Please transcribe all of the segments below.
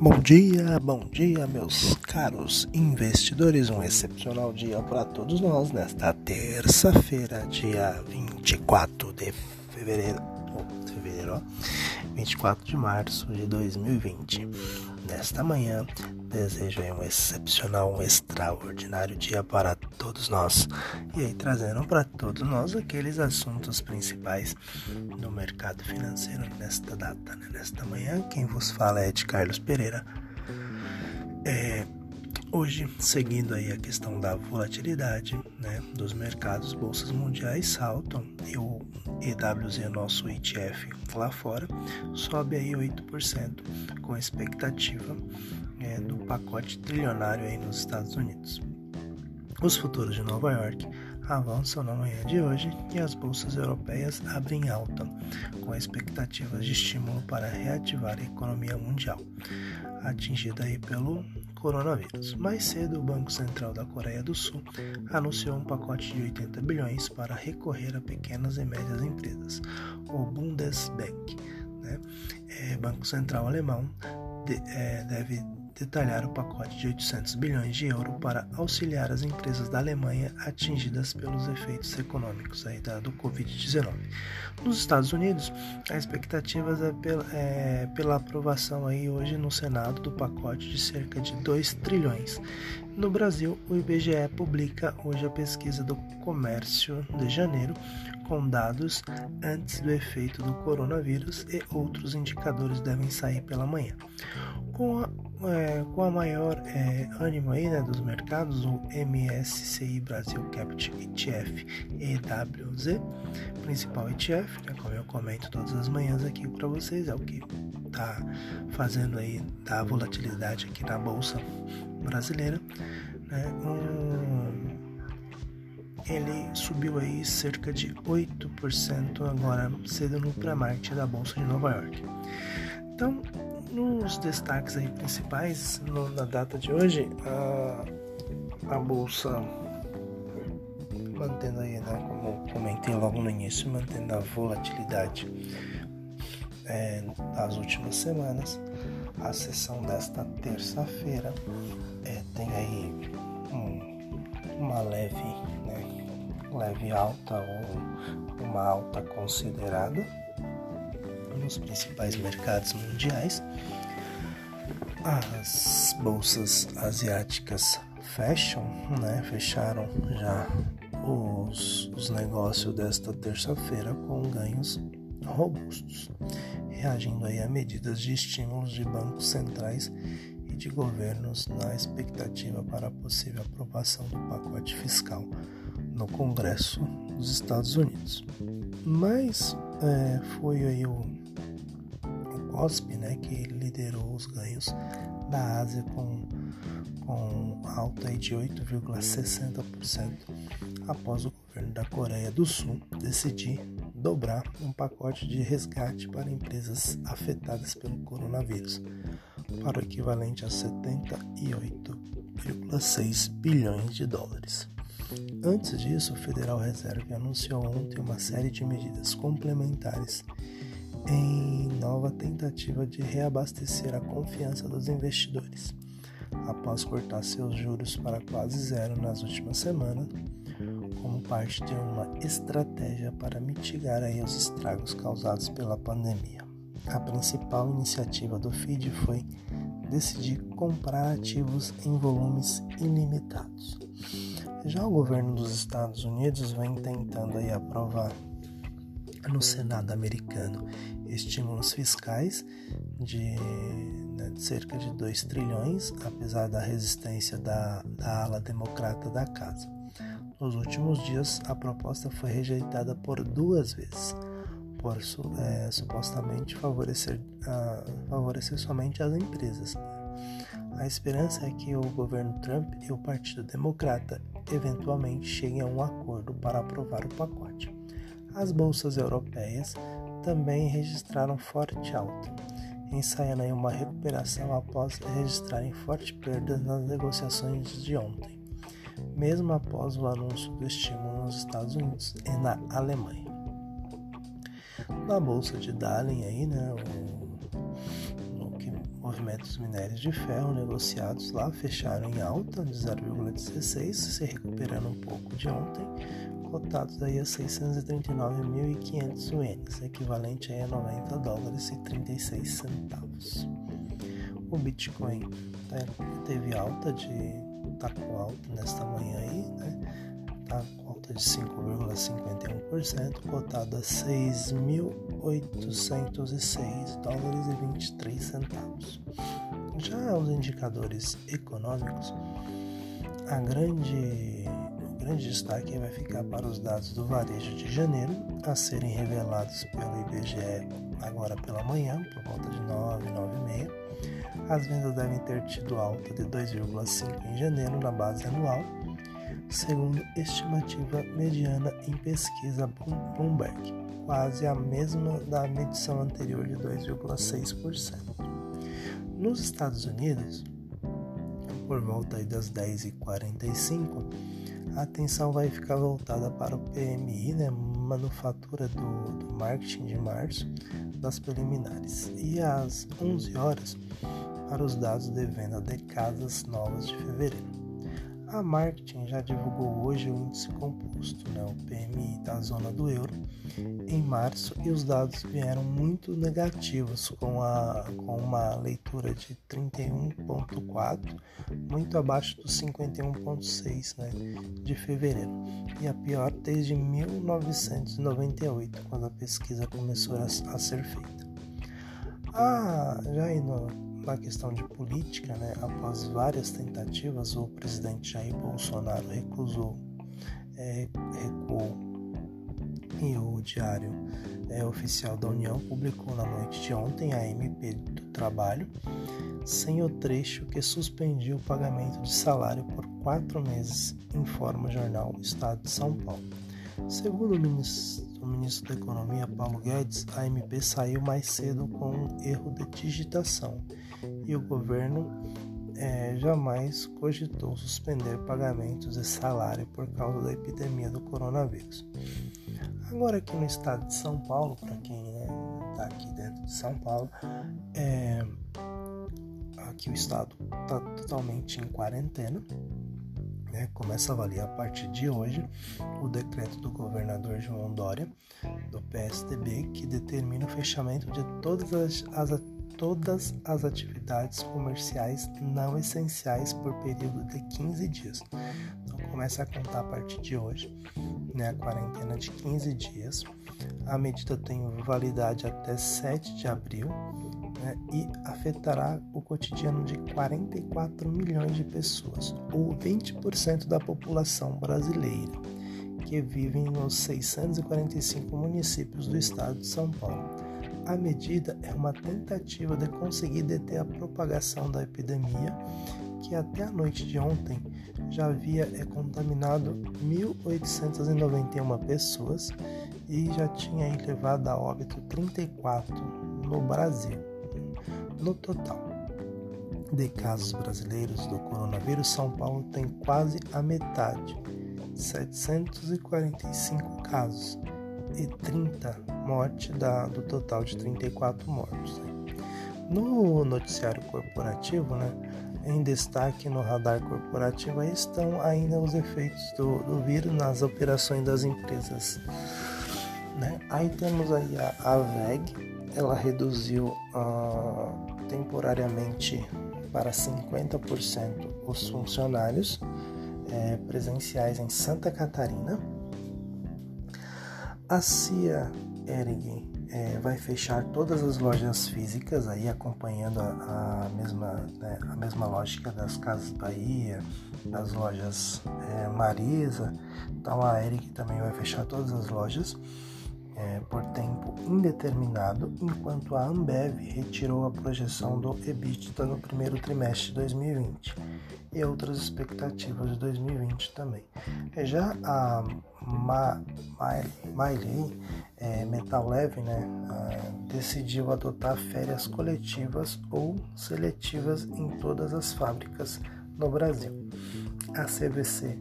Bom dia, bom dia, meus caros investidores. Um excepcional dia para todos nós nesta terça-feira, dia 24 de fevereiro. Oh, fevereiro, ó, 24 de março de 2020. Nesta manhã, desejo um excepcional, um extraordinário dia para todos nós. E aí, trazendo para todos nós aqueles assuntos principais do mercado financeiro nesta data, né? nesta manhã. Quem vos fala é de Carlos Pereira. É, Hoje, seguindo aí a questão da volatilidade né, dos mercados, bolsas mundiais saltam e o EWZ, nosso ETF lá fora, sobe aí 8% com expectativa é, do pacote trilionário aí nos Estados Unidos. Os futuros de Nova York avançam na manhã de hoje e as bolsas europeias abrem alta, com expectativas de estímulo para reativar a economia mundial, atingida aí pelo coronavírus. Mais cedo, o Banco Central da Coreia do Sul anunciou um pacote de 80 bilhões para recorrer a pequenas e médias empresas, o Bundesbank. Né? É, Banco Central alemão de, é, deve detalhar o pacote de 800 bilhões de euros para auxiliar as empresas da Alemanha atingidas pelos efeitos econômicos aí da, do Covid-19. Nos Estados Unidos, a expectativa é pela, é pela aprovação aí hoje no Senado do pacote de cerca de 2 trilhões. No Brasil, o IBGE publica hoje a pesquisa do comércio de janeiro, com dados antes do efeito do coronavírus e outros indicadores devem sair pela manhã. Com a, é, com a maior é, ânimo aí, né, dos mercados, o MSCI Brasil Capital ETF EWZ, principal ETF, né, como eu comento todas as manhãs aqui para vocês, é o que está fazendo aí da volatilidade aqui na bolsa brasileira, né, um, ele subiu aí cerca de 8% agora cedo no pré-market da bolsa de Nova York. Então, nos destaques aí principais no, na data de hoje, a, a bolsa mantendo aí, né, como comentei logo no início, mantendo a volatilidade é, das últimas semanas. A sessão desta terça-feira é, tem aí um, uma leve, né, leve alta ou uma alta considerada nos principais mercados mundiais. As bolsas asiáticas fecham, né? Fecharam já os, os negócios desta terça-feira com ganhos robustos, reagindo aí a medidas de estímulos de bancos centrais e de governos na expectativa para a possível aprovação do pacote fiscal no Congresso dos Estados Unidos. Mas é, foi aí o COSP, né, que liderou os ganhos da Ásia com, com alta de 8,60% após o governo da Coreia do Sul decidir dobrar um pacote de resgate para empresas afetadas pelo coronavírus, para o equivalente a 78,6 bilhões de dólares. Antes disso, o Federal Reserve anunciou ontem uma série de medidas complementares em nova tentativa de reabastecer a confiança dos investidores. Após cortar seus juros para quase zero nas últimas semanas, como parte de uma estratégia para mitigar os estragos causados pela pandemia. A principal iniciativa do FID foi decidir comprar ativos em volumes ilimitados. Já o governo dos Estados Unidos vem tentando aí aprovar no Senado americano estímulos fiscais de, né, de cerca de 2 trilhões, apesar da resistência da, da ala democrata da casa. Nos últimos dias, a proposta foi rejeitada por duas vezes, por é, supostamente favorecer, favorecer somente as empresas. A esperança é que o governo Trump e o Partido Democrata eventualmente cheguem a um acordo para aprovar o pacote. As bolsas europeias também registraram forte alta, ensaiando uma recuperação após registrarem forte perdas nas negociações de ontem, mesmo após o anúncio do estímulo nos Estados Unidos e na Alemanha. Na bolsa de Dahlen aí, né, o investimentos minérios de ferro negociados lá fecharam em alta de 0,16, se recuperando um pouco de ontem, cotados aí a 639.500 ienes, equivalente a 90 dólares e 36 centavos. O Bitcoin né, teve alta de tá com alta nesta manhã aí, né? Tá com alta de 5,51%, cotado a 6.806 dólares e 23 centavos. Já os indicadores econômicos, a grande grande destaque vai ficar para os dados do varejo de janeiro, a serem revelados pelo IBGE agora pela manhã, por volta de 9, 9 e meia. As vendas devem ter tido alta de 2,5 em janeiro na base anual, segundo estimativa mediana em pesquisa Bloomberg, quase a mesma da medição anterior de 2,6%. Nos Estados Unidos, por volta das 10h45, a atenção vai ficar voltada para o PMI, né, manufatura do, do marketing de março, das preliminares, e às 11 horas para os dados de venda de casas novas de fevereiro. A marketing já divulgou hoje o índice composto, né, o PMI da zona do euro, em março e os dados vieram muito negativos, com, a, com uma leitura de 31,4, muito abaixo dos 51,6 né, de fevereiro, e a pior desde 1998, quando a pesquisa começou a, a ser feita. Ah, já indo na questão de política, né, após várias tentativas, o presidente Jair Bolsonaro recusou, é, recuou e o Diário é, Oficial da União publicou na noite de ontem a MP do Trabalho, sem o trecho que suspendia o pagamento de salário por quatro meses, informa o jornal Estado de São Paulo. Segundo o ministro ministro da Economia Paulo Guedes, a MP saiu mais cedo com um erro de digitação e o governo é, jamais cogitou suspender pagamentos de salário por causa da epidemia do coronavírus. Agora aqui no estado de São Paulo, para quem está né, aqui dentro de São Paulo, é, aqui o estado está totalmente em quarentena né, começa a valer a partir de hoje o decreto do governador João Dória, do PSDB, que determina o fechamento de todas as, as, todas as atividades comerciais não essenciais por período de 15 dias. Então começa a contar a partir de hoje, né, a quarentena de 15 dias. A medida tem validade até 7 de abril né, e afetará o cotidiano de 44 milhões de pessoas, ou 20% da população brasileira, que vivem nos 645 municípios do estado de São Paulo. A medida é uma tentativa de conseguir deter a propagação da epidemia, que até a noite de ontem já havia é, contaminado 1.891 pessoas e já tinha levado a óbito 34 no Brasil. No total de casos brasileiros do coronavírus, São Paulo tem quase a metade, 745 casos e 30 mortes do total de 34 mortos. Né? No noticiário corporativo, né, em destaque no radar corporativo estão ainda os efeitos do, do vírus nas operações das empresas. Né? Aí temos aí a, a VEG, ela reduziu uh, temporariamente para 50% os funcionários é, presenciais em Santa Catarina. A CIA Erig é, vai fechar todas as lojas físicas, aí acompanhando a, a mesma, né, a mesma lógica das Casas Bahia, das lojas é, Marisa. Então a Erig também vai fechar todas as lojas é, por tempo indeterminado, enquanto a Ambev retirou a projeção do EBITDA no primeiro trimestre de 2020 e outras expectativas de 2020 também. É, já a Miley é, Metal Leve né, decidiu adotar férias coletivas ou seletivas em todas as fábricas no Brasil. A CVC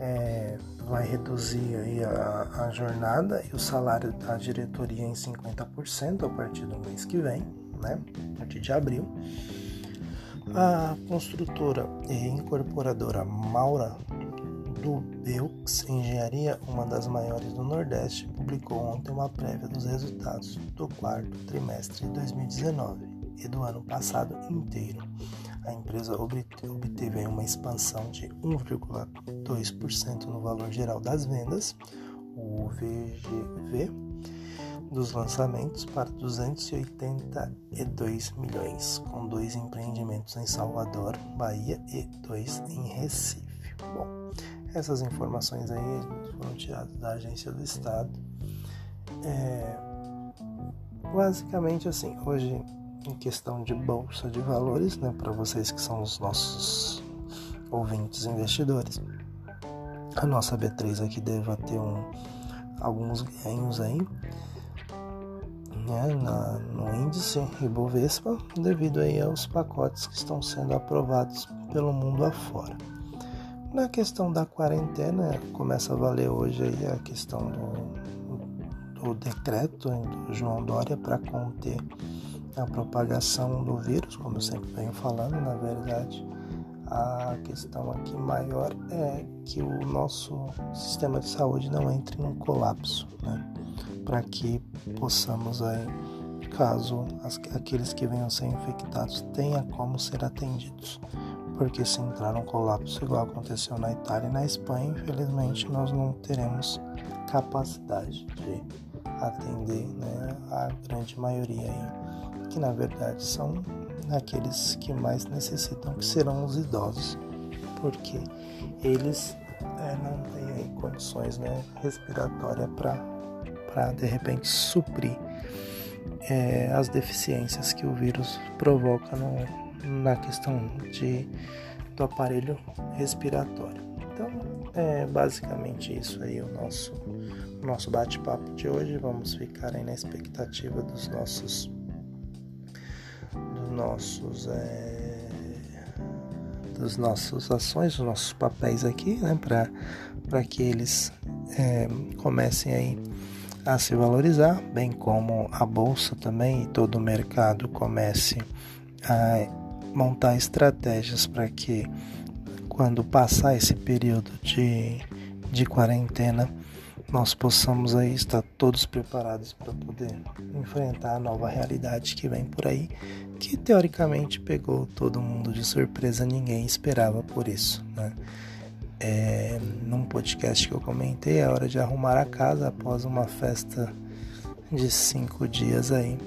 é, vai reduzir aí a, a, jornada e o salário da diretoria em 50% a partir do mês que vem, né? A partir de abril. A construtora e incorporadora Maura do Beux Engenharia, uma das maiores do Nordeste, publicou ontem uma prévia dos resultados do quarto trimestre de 2019 e do ano passado inteiro. A empresa obteve uma expansão de 1,2% no valor geral das vendas, o VGV, dos lançamentos para 282 milhões, com dois empreendimentos em Salvador, Bahia e dois em Recife. Bom, essas informações aí foram tiradas da Agência do Estado. É, basicamente assim, hoje em questão de bolsa de valores, né, para vocês que são os nossos ouvintes investidores, a nossa B3 aqui deve ter um, alguns ganhos aí né, na, no índice Ibovespa devido aí aos pacotes que estão sendo aprovados pelo mundo afora. Na questão da quarentena, começa a valer hoje aí a questão do, do decreto do João Dória para conter a propagação do vírus, como eu sempre venho falando, na verdade, a questão aqui maior é que o nosso sistema de saúde não entre num colapso, né? para que possamos aí, caso as, aqueles que venham ser infectados tenham como ser atendidos. Porque se entrar num colapso igual aconteceu na Itália e na Espanha, infelizmente nós não teremos capacidade de atender né, a grande maioria aí, que na verdade são aqueles que mais necessitam, que serão os idosos, porque eles é, não têm condições né, respiratórias para de repente suprir é, as deficiências que o vírus provoca no, na questão de, do aparelho respiratório. Então, é basicamente isso aí o nosso, nosso bate-papo de hoje. Vamos ficar aí na expectativa dos nossos nossos é, dos nossos ações, dos nossos papéis aqui, né, para que eles é, comecem aí a se valorizar, bem como a bolsa também e todo o mercado comece a montar estratégias para que quando passar esse período de, de quarentena nós possamos aí estar todos preparados para poder enfrentar a nova realidade que vem por aí, que teoricamente pegou todo mundo de surpresa, ninguém esperava por isso, né? É, num podcast que eu comentei, é hora de arrumar a casa após uma festa de cinco dias aí.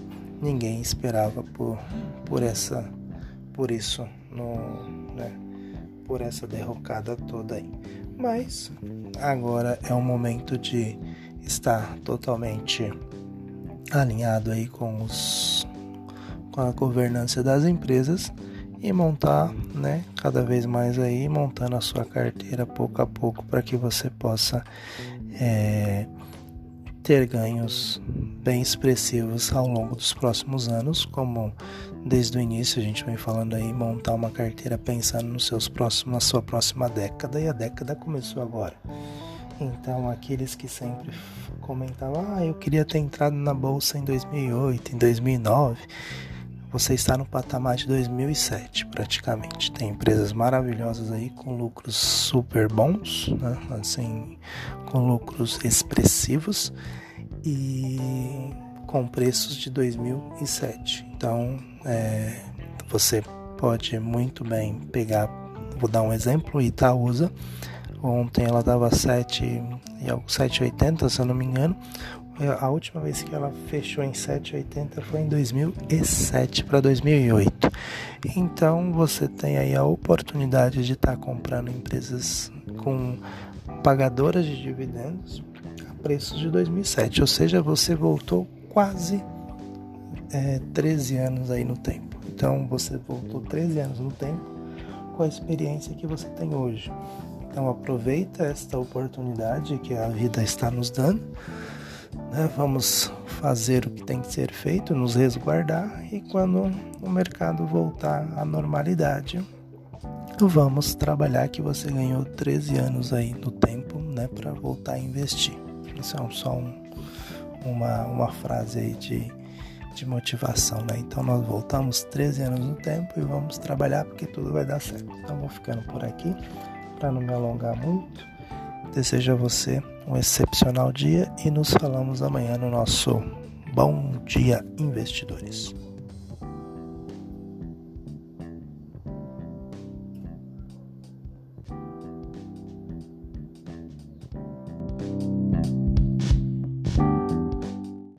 Ninguém esperava por, por essa por isso no, né, por essa derrocada toda aí. Mas agora é o momento de estar totalmente alinhado aí com os com a governança das empresas e montar, né, cada vez mais aí, montando a sua carteira pouco a pouco para que você possa é, ter ganhos bem expressivos ao longo dos próximos anos, como desde o início a gente vem falando aí, montar uma carteira pensando nos seus próximos, na sua próxima década e a década começou agora. Então, aqueles que sempre comentavam, ah, eu queria ter entrado na bolsa em 2008, em 2009, você está no patamar de 2007 praticamente. Tem empresas maravilhosas aí com lucros super bons, né? assim, com lucros expressivos e com preços de 2007. Então, é, você pode muito bem pegar, vou dar um exemplo, Itaúsa. Ontem ela dava 7,80, se eu não me engano. A última vez que ela fechou em 7,80 foi em 2007 para 2008. Então você tem aí a oportunidade de estar tá comprando empresas com pagadoras de dividendos a preços de 2007, ou seja, você voltou quase é, 13 anos aí no tempo. Então você voltou 13 anos no tempo com a experiência que você tem hoje. Então aproveita esta oportunidade que a vida está nos dando né? Vamos fazer o que tem que ser feito, nos resguardar e quando o mercado voltar à normalidade, vamos trabalhar que você ganhou 13 anos aí no tempo, né, para voltar a investir. Isso é só um, uma, uma frase aí de de motivação, né? Então nós voltamos 13 anos no tempo e vamos trabalhar porque tudo vai dar certo. Então vou ficando por aqui para não me alongar muito. Desejo a você um excepcional dia e nos falamos amanhã no nosso Bom Dia Investidores.